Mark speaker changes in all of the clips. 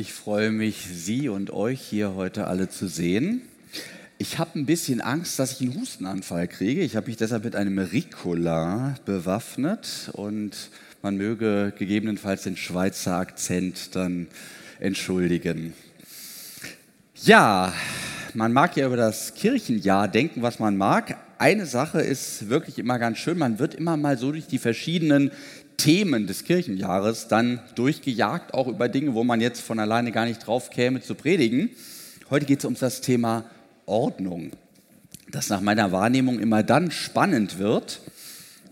Speaker 1: Ich freue mich, Sie und euch hier heute alle zu sehen. Ich habe ein bisschen Angst, dass ich einen Hustenanfall kriege. Ich habe mich deshalb mit einem Ricola bewaffnet und man möge gegebenenfalls den Schweizer Akzent dann entschuldigen. Ja, man mag ja über das Kirchenjahr denken, was man mag. Eine Sache ist wirklich immer ganz schön, man wird immer mal so durch die verschiedenen Themen des Kirchenjahres dann durchgejagt, auch über Dinge, wo man jetzt von alleine gar nicht drauf käme zu predigen. Heute geht es um das Thema Ordnung, das nach meiner Wahrnehmung immer dann spannend wird,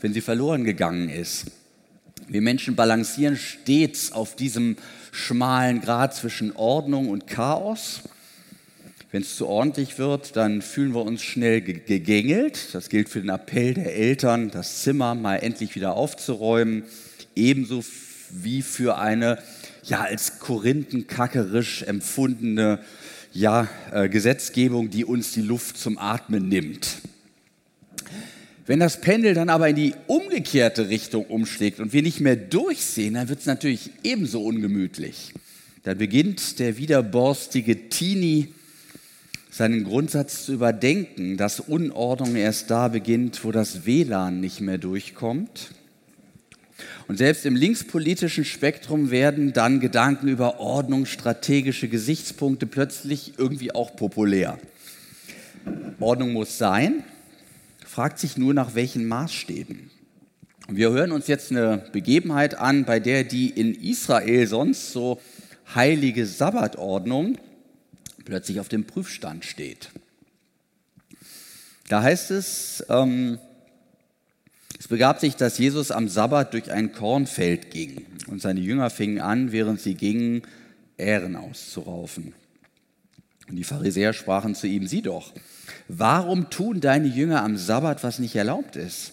Speaker 1: wenn sie verloren gegangen ist. Wir Menschen balancieren stets auf diesem schmalen Grad zwischen Ordnung und Chaos. Wenn es zu ordentlich wird, dann fühlen wir uns schnell gegängelt. Das gilt für den Appell der Eltern, das Zimmer mal endlich wieder aufzuräumen. Ebenso wie für eine ja als korinthenkackerisch empfundene ja, äh, Gesetzgebung, die uns die Luft zum Atmen nimmt. Wenn das Pendel dann aber in die umgekehrte Richtung umschlägt und wir nicht mehr durchsehen, dann wird es natürlich ebenso ungemütlich. Dann beginnt der widerborstige Teenie seinen Grundsatz zu überdenken, dass Unordnung erst da beginnt, wo das WLAN nicht mehr durchkommt. Und selbst im linkspolitischen Spektrum werden dann Gedanken über Ordnung, strategische Gesichtspunkte plötzlich irgendwie auch populär. Ordnung muss sein, fragt sich nur nach welchen Maßstäben. Wir hören uns jetzt eine Begebenheit an, bei der die in Israel sonst so heilige Sabbatordnung plötzlich auf dem Prüfstand steht. Da heißt es, ähm, es begab sich, dass Jesus am Sabbat durch ein Kornfeld ging und seine Jünger fingen an, während sie gingen, Ähren auszuraufen. Und die Pharisäer sprachen zu ihm, sieh doch, warum tun deine Jünger am Sabbat, was nicht erlaubt ist?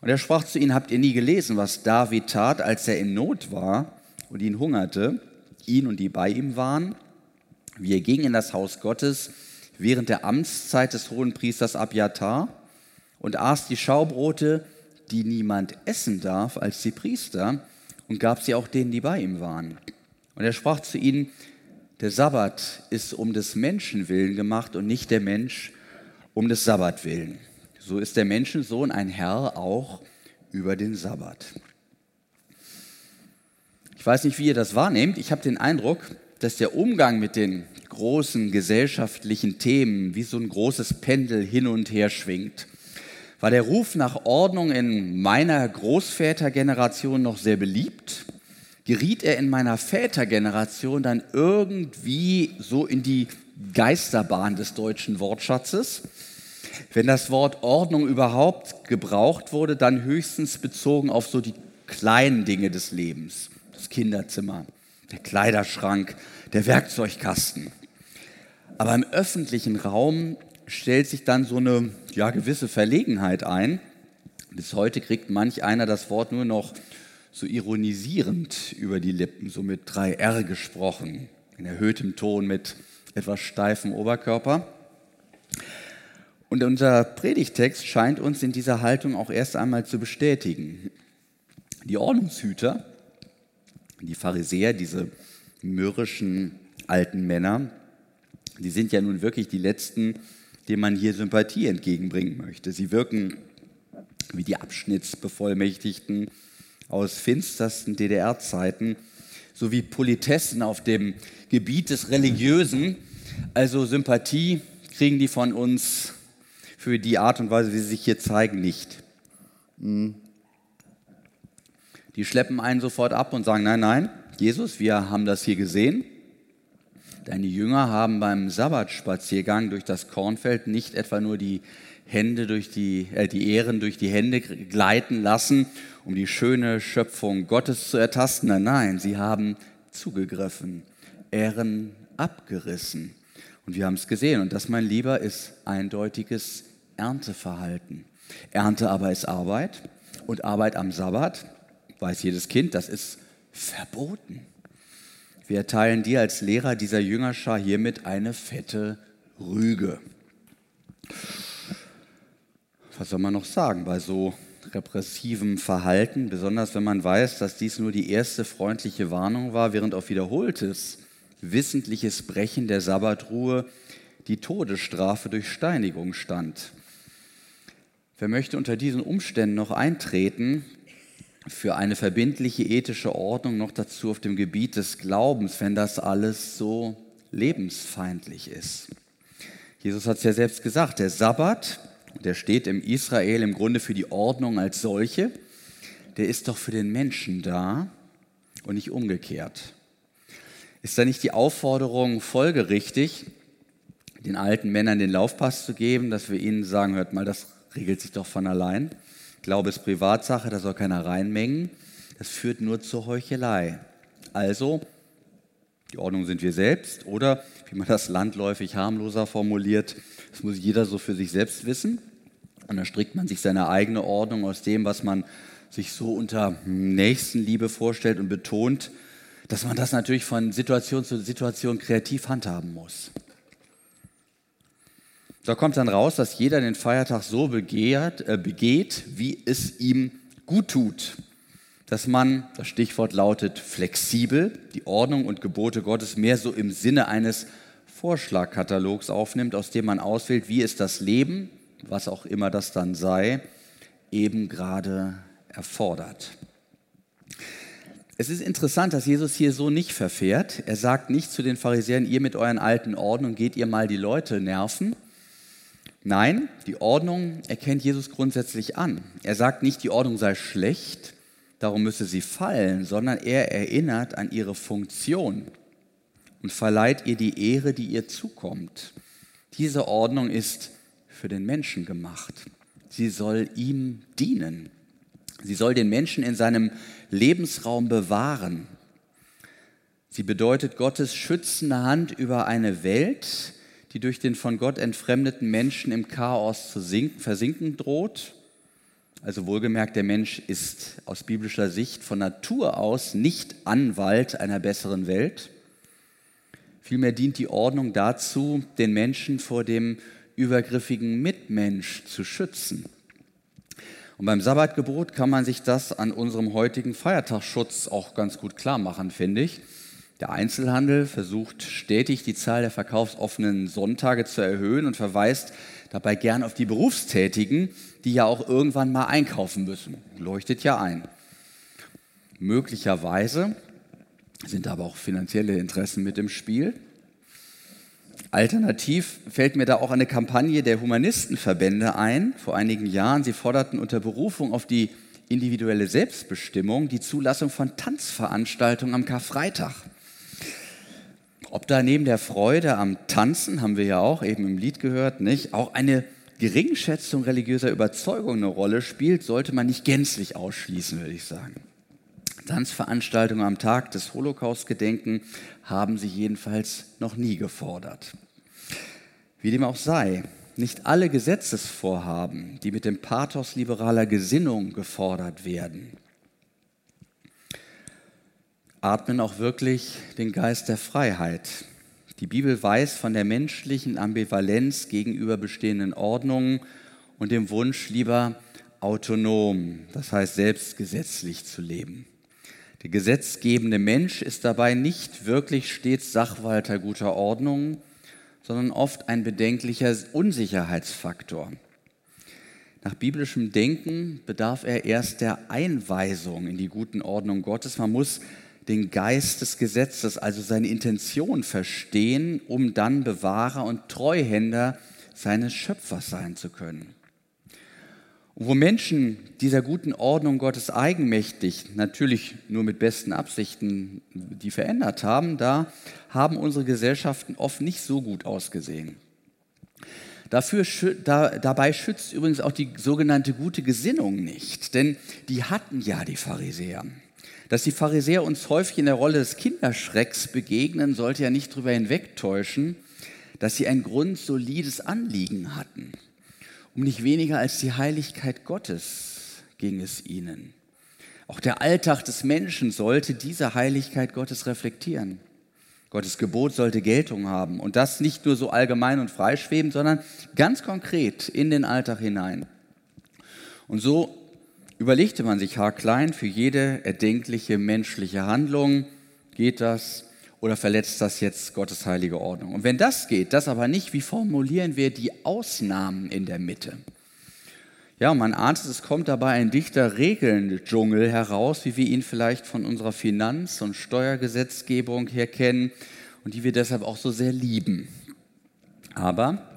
Speaker 1: Und er sprach zu ihnen, habt ihr nie gelesen, was David tat, als er in Not war und ihn hungerte, ihn und die bei ihm waren? Wir gingen in das Haus Gottes während der Amtszeit des hohen Priesters Abjatar und aß die Schaubrote, die niemand essen darf als die Priester, und gab sie auch denen, die bei ihm waren. Und er sprach zu ihnen, der Sabbat ist um des Menschen willen gemacht und nicht der Mensch um des Sabbat willen. So ist der Menschensohn ein Herr auch über den Sabbat. Ich weiß nicht, wie ihr das wahrnehmt. Ich habe den Eindruck, dass der Umgang mit den großen gesellschaftlichen Themen wie so ein großes Pendel hin und her schwingt. War der Ruf nach Ordnung in meiner Großvätergeneration noch sehr beliebt? Geriet er in meiner Vätergeneration dann irgendwie so in die Geisterbahn des deutschen Wortschatzes? Wenn das Wort Ordnung überhaupt gebraucht wurde, dann höchstens bezogen auf so die kleinen Dinge des Lebens. Das Kinderzimmer, der Kleiderschrank, der Werkzeugkasten. Aber im öffentlichen Raum stellt sich dann so eine ja, gewisse Verlegenheit ein. Bis heute kriegt manch einer das Wort nur noch so ironisierend über die Lippen, so mit drei R gesprochen, in erhöhtem Ton mit etwas steifem Oberkörper. Und unser Predigtext scheint uns in dieser Haltung auch erst einmal zu bestätigen. Die Ordnungshüter, die Pharisäer, diese mürrischen alten Männer, die sind ja nun wirklich die Letzten, denen man hier Sympathie entgegenbringen möchte. Sie wirken wie die Abschnittsbevollmächtigten aus finstersten DDR-Zeiten, sowie Politessen auf dem Gebiet des Religiösen. Also Sympathie kriegen die von uns für die Art und Weise, wie sie sich hier zeigen, nicht. Hm. Die schleppen einen sofort ab und sagen, nein, nein, Jesus, wir haben das hier gesehen. Deine Jünger haben beim Sabbatspaziergang durch das Kornfeld nicht etwa nur die Hände durch die, äh, die Ehren durch die Hände gleiten lassen, um die schöne Schöpfung Gottes zu ertasten. Nein, nein, sie haben zugegriffen, Ehren abgerissen. Und wir haben es gesehen. Und das, mein Lieber, ist eindeutiges Ernteverhalten. Ernte aber ist Arbeit. Und Arbeit am Sabbat, weiß jedes Kind, das ist verboten. Wir erteilen dir als Lehrer dieser Jüngerschar hiermit eine fette Rüge. Was soll man noch sagen bei so repressivem Verhalten, besonders wenn man weiß, dass dies nur die erste freundliche Warnung war, während auf wiederholtes wissentliches Brechen der Sabbatruhe die Todesstrafe durch Steinigung stand. Wer möchte unter diesen Umständen noch eintreten für eine verbindliche ethische Ordnung, noch dazu auf dem Gebiet des Glaubens, wenn das alles so lebensfeindlich ist? Jesus hat es ja selbst gesagt, der Sabbat, der steht im Israel im Grunde für die Ordnung als solche, der ist doch für den Menschen da und nicht umgekehrt. Ist da nicht die Aufforderung folgerichtig, den alten Männern den Laufpass zu geben, dass wir ihnen sagen, hört mal, das regelt sich doch von allein. Glaube ist Privatsache, da soll keiner reinmengen. Das führt nur zur Heuchelei. Also, die Ordnung sind wir selbst oder, wie man das landläufig harmloser formuliert, das muss jeder so für sich selbst wissen. Und dann strickt man sich seine eigene Ordnung aus dem, was man sich so unter Nächstenliebe vorstellt und betont, dass man das natürlich von Situation zu Situation kreativ handhaben muss. Da kommt dann raus, dass jeder den Feiertag so begehrt, äh, begeht, wie es ihm gut tut. Dass man, das Stichwort lautet flexibel, die Ordnung und Gebote Gottes mehr so im Sinne eines Vorschlagkatalogs aufnimmt, aus dem man auswählt, wie es das Leben, was auch immer das dann sei, eben gerade erfordert. Es ist interessant, dass Jesus hier so nicht verfährt. Er sagt nicht zu den Pharisäern, ihr mit euren alten Ordnungen geht ihr mal die Leute nerven, Nein, die Ordnung erkennt Jesus grundsätzlich an. Er sagt nicht, die Ordnung sei schlecht, darum müsse sie fallen, sondern er erinnert an ihre Funktion und verleiht ihr die Ehre, die ihr zukommt. Diese Ordnung ist für den Menschen gemacht. Sie soll ihm dienen. Sie soll den Menschen in seinem Lebensraum bewahren. Sie bedeutet Gottes schützende Hand über eine Welt, die durch den von Gott entfremdeten Menschen im Chaos zu sinken, versinken droht. Also wohlgemerkt, der Mensch ist aus biblischer Sicht von Natur aus nicht Anwalt einer besseren Welt. Vielmehr dient die Ordnung dazu, den Menschen vor dem übergriffigen Mitmensch zu schützen. Und beim Sabbatgebot kann man sich das an unserem heutigen Feiertagsschutz auch ganz gut klar machen, finde ich. Der Einzelhandel versucht stetig die Zahl der verkaufsoffenen Sonntage zu erhöhen und verweist dabei gern auf die Berufstätigen, die ja auch irgendwann mal einkaufen müssen. Leuchtet ja ein. Möglicherweise sind aber auch finanzielle Interessen mit im Spiel. Alternativ fällt mir da auch eine Kampagne der Humanistenverbände ein. Vor einigen Jahren, sie forderten unter Berufung auf die individuelle Selbstbestimmung die Zulassung von Tanzveranstaltungen am Karfreitag. Ob da neben der Freude am Tanzen, haben wir ja auch eben im Lied gehört, nicht, auch eine Geringschätzung religiöser Überzeugung eine Rolle spielt, sollte man nicht gänzlich ausschließen, würde ich sagen. Tanzveranstaltungen am Tag des Holocaust-Gedenken haben sie jedenfalls noch nie gefordert. Wie dem auch sei, nicht alle Gesetzesvorhaben, die mit dem Pathos liberaler Gesinnung gefordert werden, atmen auch wirklich den Geist der Freiheit. Die Bibel weiß von der menschlichen Ambivalenz gegenüber bestehenden Ordnungen und dem Wunsch, lieber autonom, das heißt selbstgesetzlich zu leben. Der gesetzgebende Mensch ist dabei nicht wirklich stets Sachwalter guter Ordnung, sondern oft ein bedenklicher Unsicherheitsfaktor. Nach biblischem Denken bedarf er erst der Einweisung in die guten Ordnung Gottes. Man muss den Geist des Gesetzes, also seine Intention verstehen, um dann Bewahrer und Treuhänder seines Schöpfers sein zu können. Und wo Menschen dieser guten Ordnung Gottes eigenmächtig, natürlich nur mit besten Absichten, die verändert haben, da haben unsere Gesellschaften oft nicht so gut ausgesehen. Dafür, da, dabei schützt übrigens auch die sogenannte gute Gesinnung nicht, denn die hatten ja die Pharisäer. Dass die Pharisäer uns häufig in der Rolle des Kinderschrecks begegnen, sollte ja nicht darüber hinwegtäuschen, dass sie ein grundsolides Anliegen hatten. Um nicht weniger als die Heiligkeit Gottes ging es ihnen. Auch der Alltag des Menschen sollte diese Heiligkeit Gottes reflektieren. Gottes Gebot sollte Geltung haben und das nicht nur so allgemein und freischwebend, sondern ganz konkret in den Alltag hinein. Und so überlegte man sich haarklein für jede erdenkliche menschliche Handlung geht das oder verletzt das jetzt Gottes heilige Ordnung? Und wenn das geht, das aber nicht, wie formulieren wir die Ausnahmen in der Mitte? Ja, man ahnt es, es kommt dabei ein dichter Regeln-Dschungel heraus, wie wir ihn vielleicht von unserer Finanz- und Steuergesetzgebung her kennen und die wir deshalb auch so sehr lieben. Aber,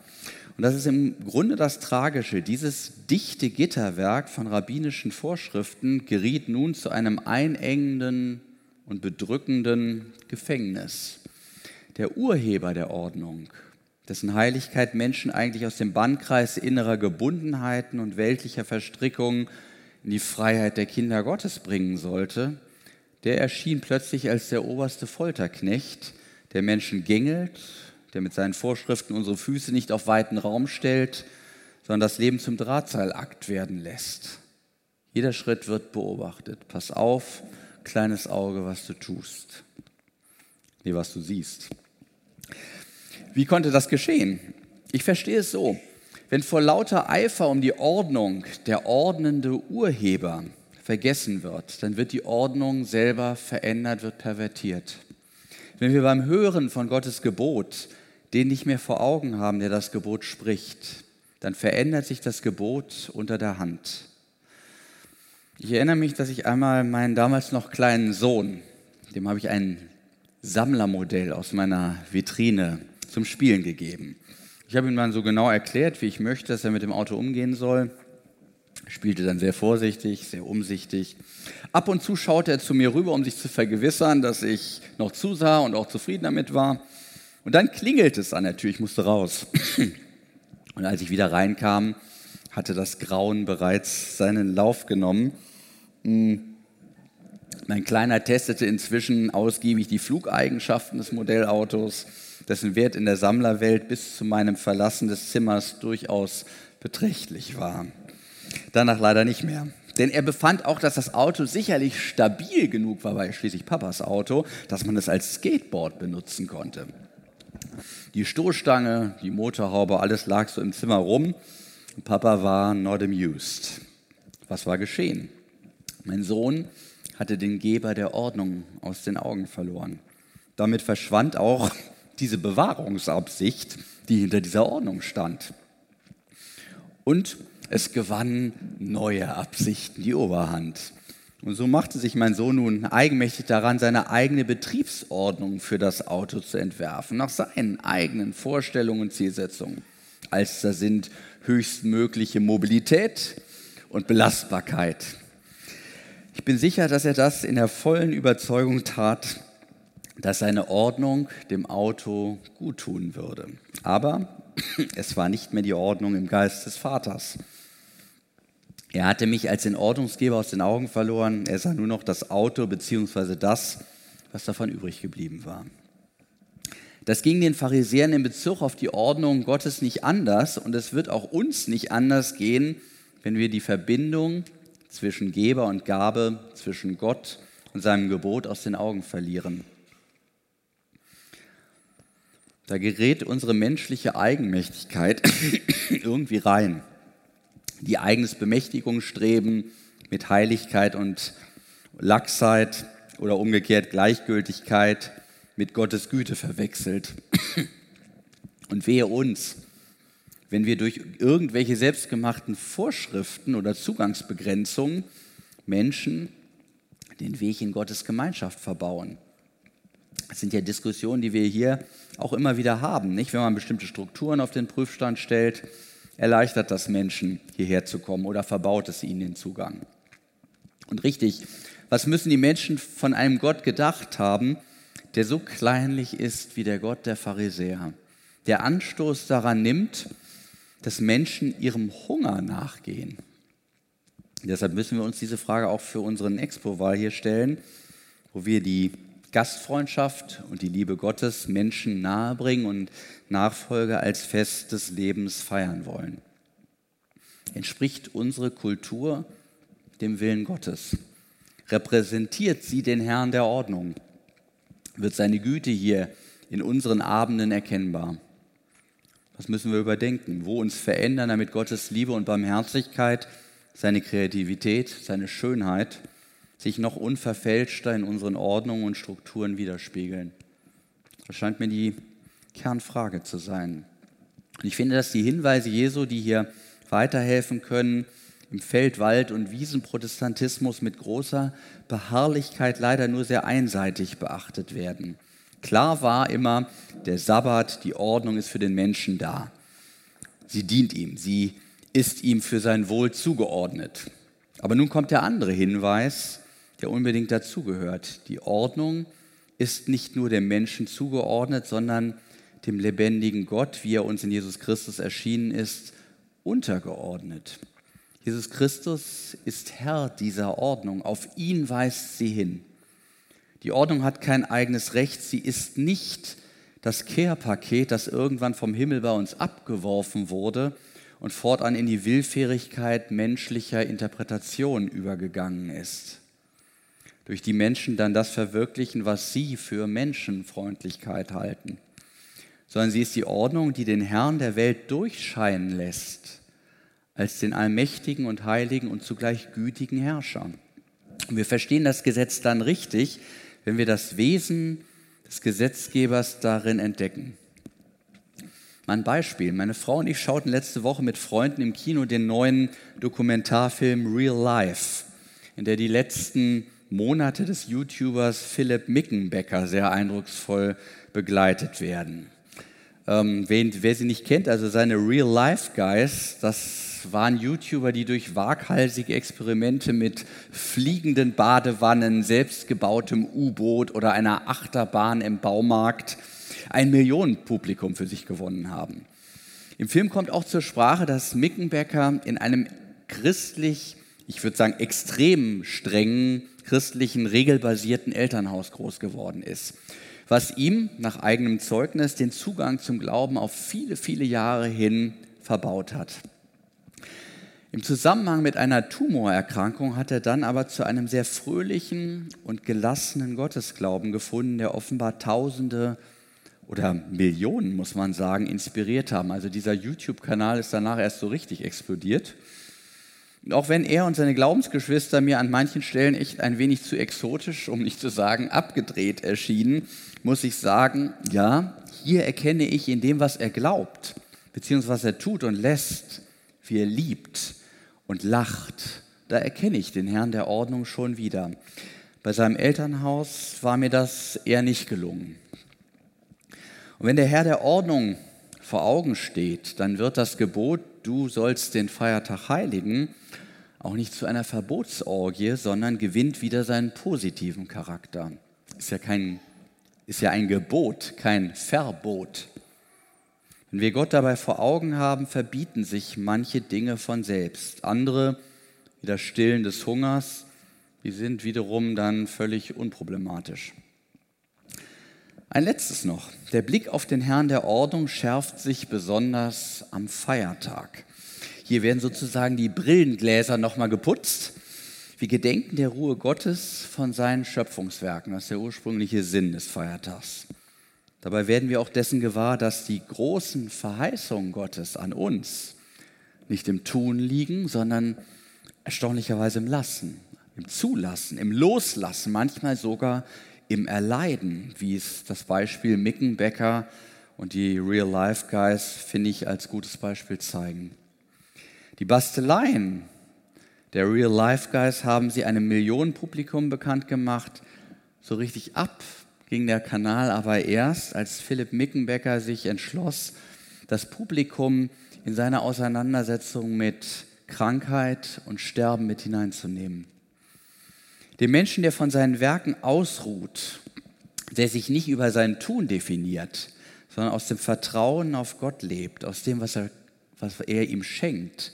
Speaker 1: und das ist im Grunde das Tragische, dieses dichte Gitterwerk von rabbinischen Vorschriften geriet nun zu einem einengenden und bedrückenden Gefängnis. Der Urheber der Ordnung, dessen Heiligkeit Menschen eigentlich aus dem Bannkreis innerer Gebundenheiten und weltlicher Verstrickungen in die Freiheit der Kinder Gottes bringen sollte, der erschien plötzlich als der oberste Folterknecht, der Menschen gängelt, der mit seinen Vorschriften unsere Füße nicht auf weiten Raum stellt, sondern das Leben zum Drahtseilakt werden lässt. Jeder Schritt wird beobachtet. Pass auf, kleines Auge, was du tust. Nee, was du siehst. Wie konnte das geschehen? Ich verstehe es so. Wenn vor lauter Eifer um die Ordnung der ordnende Urheber vergessen wird, dann wird die Ordnung selber verändert, wird pervertiert. Wenn wir beim Hören von Gottes Gebot den nicht mehr vor Augen haben, der das Gebot spricht, dann verändert sich das Gebot unter der Hand. Ich erinnere mich, dass ich einmal meinen damals noch kleinen Sohn, dem habe ich ein Sammlermodell aus meiner Vitrine zum Spielen gegeben. Ich habe ihm dann so genau erklärt, wie ich möchte, dass er mit dem Auto umgehen soll. Er spielte dann sehr vorsichtig, sehr umsichtig. Ab und zu schaute er zu mir rüber, um sich zu vergewissern, dass ich noch zusah und auch zufrieden damit war. Und dann klingelte es an der Tür, ich musste raus. Und als ich wieder reinkam, hatte das Grauen bereits seinen Lauf genommen. Hm. Mein Kleiner testete inzwischen ausgiebig die Flugeigenschaften des Modellautos, dessen Wert in der Sammlerwelt bis zu meinem Verlassen des Zimmers durchaus beträchtlich war. Danach leider nicht mehr. Denn er befand auch, dass das Auto sicherlich stabil genug war, weil schließlich Papas Auto, dass man es als Skateboard benutzen konnte. Die Stoßstange, die Motorhaube, alles lag so im Zimmer rum. Papa war not amused. Was war geschehen? Mein Sohn hatte den Geber der Ordnung aus den Augen verloren. Damit verschwand auch diese Bewahrungsabsicht, die hinter dieser Ordnung stand. Und es gewannen neue Absichten die Oberhand. Und so machte sich mein Sohn nun eigenmächtig daran, seine eigene Betriebsordnung für das Auto zu entwerfen, nach seinen eigenen Vorstellungen und Zielsetzungen. Als da sind höchstmögliche Mobilität und Belastbarkeit. Ich bin sicher, dass er das in der vollen Überzeugung tat, dass seine Ordnung dem Auto guttun würde. Aber es war nicht mehr die Ordnung im Geist des Vaters. Er hatte mich als den Ordnungsgeber aus den Augen verloren. Er sah nur noch das Auto bzw. das, was davon übrig geblieben war. Das ging den Pharisäern in Bezug auf die Ordnung Gottes nicht anders und es wird auch uns nicht anders gehen, wenn wir die Verbindung zwischen Geber und Gabe, zwischen Gott und seinem Gebot aus den Augen verlieren. Da gerät unsere menschliche Eigenmächtigkeit irgendwie rein die eigenes Bemächtigungsstreben mit Heiligkeit und Lachsheit oder umgekehrt Gleichgültigkeit mit Gottes Güte verwechselt. Und wehe uns, wenn wir durch irgendwelche selbstgemachten Vorschriften oder Zugangsbegrenzungen Menschen den Weg in Gottes Gemeinschaft verbauen. Das sind ja Diskussionen, die wir hier auch immer wieder haben, nicht? Wenn man bestimmte Strukturen auf den Prüfstand stellt, erleichtert das Menschen, hierher zu kommen oder verbaut es ihnen den Zugang. Und richtig, was müssen die Menschen von einem Gott gedacht haben, der so kleinlich ist wie der Gott der Pharisäer, der Anstoß daran nimmt, dass Menschen ihrem Hunger nachgehen. Deshalb müssen wir uns diese Frage auch für unseren Expo-Wahl hier stellen, wo wir die Gastfreundschaft und die Liebe Gottes Menschen nahebringen und Nachfolge als Fest des Lebens feiern wollen. Entspricht unsere Kultur dem Willen Gottes? Repräsentiert sie den Herrn der Ordnung? Wird seine Güte hier in unseren Abenden erkennbar? Was müssen wir überdenken? Wo uns verändern, damit Gottes Liebe und Barmherzigkeit, seine Kreativität, seine Schönheit sich noch unverfälschter in unseren Ordnungen und Strukturen widerspiegeln. Das scheint mir die Kernfrage zu sein. Und ich finde, dass die Hinweise Jesu, die hier weiterhelfen können, im Feld-, Wald- und Wiesenprotestantismus mit großer Beharrlichkeit leider nur sehr einseitig beachtet werden. Klar war immer, der Sabbat, die Ordnung ist für den Menschen da. Sie dient ihm, sie ist ihm für sein Wohl zugeordnet. Aber nun kommt der andere Hinweis, der unbedingt dazugehört. Die Ordnung ist nicht nur dem Menschen zugeordnet, sondern dem lebendigen Gott, wie er uns in Jesus Christus erschienen ist, untergeordnet. Jesus Christus ist Herr dieser Ordnung. Auf ihn weist sie hin. Die Ordnung hat kein eigenes Recht. Sie ist nicht das Kehrpaket, das irgendwann vom Himmel bei uns abgeworfen wurde und fortan in die Willfährigkeit menschlicher Interpretation übergegangen ist. Durch die Menschen dann das verwirklichen, was sie für Menschenfreundlichkeit halten. Sondern sie ist die Ordnung, die den Herrn der Welt durchscheinen lässt als den allmächtigen und heiligen und zugleich gütigen Herrscher. Und wir verstehen das Gesetz dann richtig, wenn wir das Wesen des Gesetzgebers darin entdecken. Mein Beispiel. Meine Frau und ich schauten letzte Woche mit Freunden im Kino den neuen Dokumentarfilm Real Life, in der die letzten Monate des YouTubers Philipp Mickenbecker sehr eindrucksvoll begleitet werden. Ähm, wer, wer, sie nicht kennt, also seine Real Life Guys, das waren YouTuber, die durch waghalsige Experimente mit fliegenden Badewannen, selbstgebautem U-Boot oder einer Achterbahn im Baumarkt ein Millionenpublikum für sich gewonnen haben. Im Film kommt auch zur Sprache, dass Mickenbecker in einem christlich, ich würde sagen extrem strengen, christlichen, regelbasierten Elternhaus groß geworden ist, was ihm nach eigenem Zeugnis den Zugang zum Glauben auf viele, viele Jahre hin verbaut hat. Im Zusammenhang mit einer Tumorerkrankung hat er dann aber zu einem sehr fröhlichen und gelassenen Gottesglauben gefunden, der offenbar Tausende oder Millionen, muss man sagen, inspiriert haben. Also dieser YouTube-Kanal ist danach erst so richtig explodiert. Auch wenn er und seine Glaubensgeschwister mir an manchen Stellen echt ein wenig zu exotisch, um nicht zu sagen abgedreht erschienen, muss ich sagen, ja, hier erkenne ich in dem, was er glaubt, beziehungsweise was er tut und lässt, wie er liebt, und lacht, da erkenne ich den Herrn der Ordnung schon wieder. Bei seinem Elternhaus war mir das eher nicht gelungen. Und wenn der Herr der Ordnung vor Augen steht, dann wird das Gebot, du sollst den Feiertag heiligen, auch nicht zu einer Verbotsorgie, sondern gewinnt wieder seinen positiven Charakter. Ist ja, kein, ist ja ein Gebot, kein Verbot. Wenn wir Gott dabei vor Augen haben, verbieten sich manche Dinge von selbst. Andere, wie das Stillen des Hungers, die sind wiederum dann völlig unproblematisch. Ein letztes noch. Der Blick auf den Herrn der Ordnung schärft sich besonders am Feiertag. Hier werden sozusagen die Brillengläser nochmal geputzt. Wir gedenken der Ruhe Gottes von seinen Schöpfungswerken. Das ist der ursprüngliche Sinn des Feiertags. Dabei werden wir auch dessen gewahr, dass die großen Verheißungen Gottes an uns nicht im Tun liegen, sondern erstaunlicherweise im Lassen, im Zulassen, im Loslassen, manchmal sogar im Erleiden, wie es das Beispiel Mickenbecker und die Real Life Guys, finde ich, als gutes Beispiel zeigen. Die Basteleien der Real Life Guys haben sie einem Millionenpublikum bekannt gemacht. So richtig ab ging der Kanal aber erst, als Philipp Mickenbecker sich entschloss, das Publikum in seine Auseinandersetzung mit Krankheit und Sterben mit hineinzunehmen. Dem Menschen, der von seinen Werken ausruht, der sich nicht über sein Tun definiert, sondern aus dem Vertrauen auf Gott lebt, aus dem, was er, was er ihm schenkt,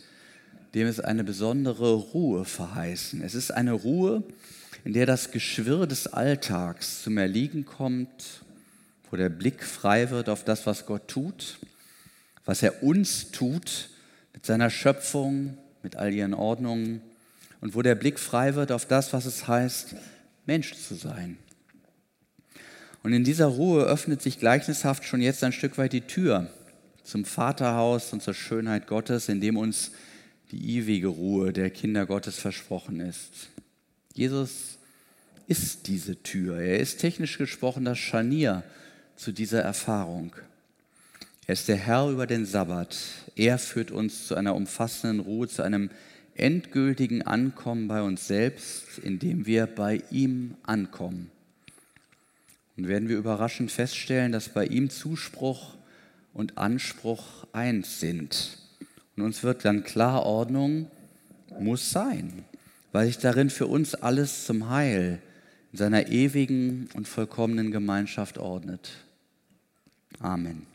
Speaker 1: dem ist eine besondere Ruhe verheißen. Es ist eine Ruhe, in der das Geschwirr des Alltags zum Erliegen kommt, wo der Blick frei wird auf das, was Gott tut, was er uns tut mit seiner Schöpfung, mit all ihren Ordnungen und wo der Blick frei wird auf das, was es heißt, Mensch zu sein. Und in dieser Ruhe öffnet sich gleichnishaft schon jetzt ein Stück weit die Tür zum Vaterhaus und zur Schönheit Gottes, in dem uns die ewige Ruhe der Kinder Gottes versprochen ist. Jesus ist diese Tür. Er ist technisch gesprochen das Scharnier zu dieser Erfahrung. Er ist der Herr über den Sabbat. Er führt uns zu einer umfassenden Ruhe, zu einem endgültigen Ankommen bei uns selbst, indem wir bei ihm ankommen. Und werden wir überraschend feststellen, dass bei ihm Zuspruch und Anspruch eins sind. Und uns wird dann klar, Ordnung muss sein, weil sich darin für uns alles zum Heil in seiner ewigen und vollkommenen Gemeinschaft ordnet. Amen.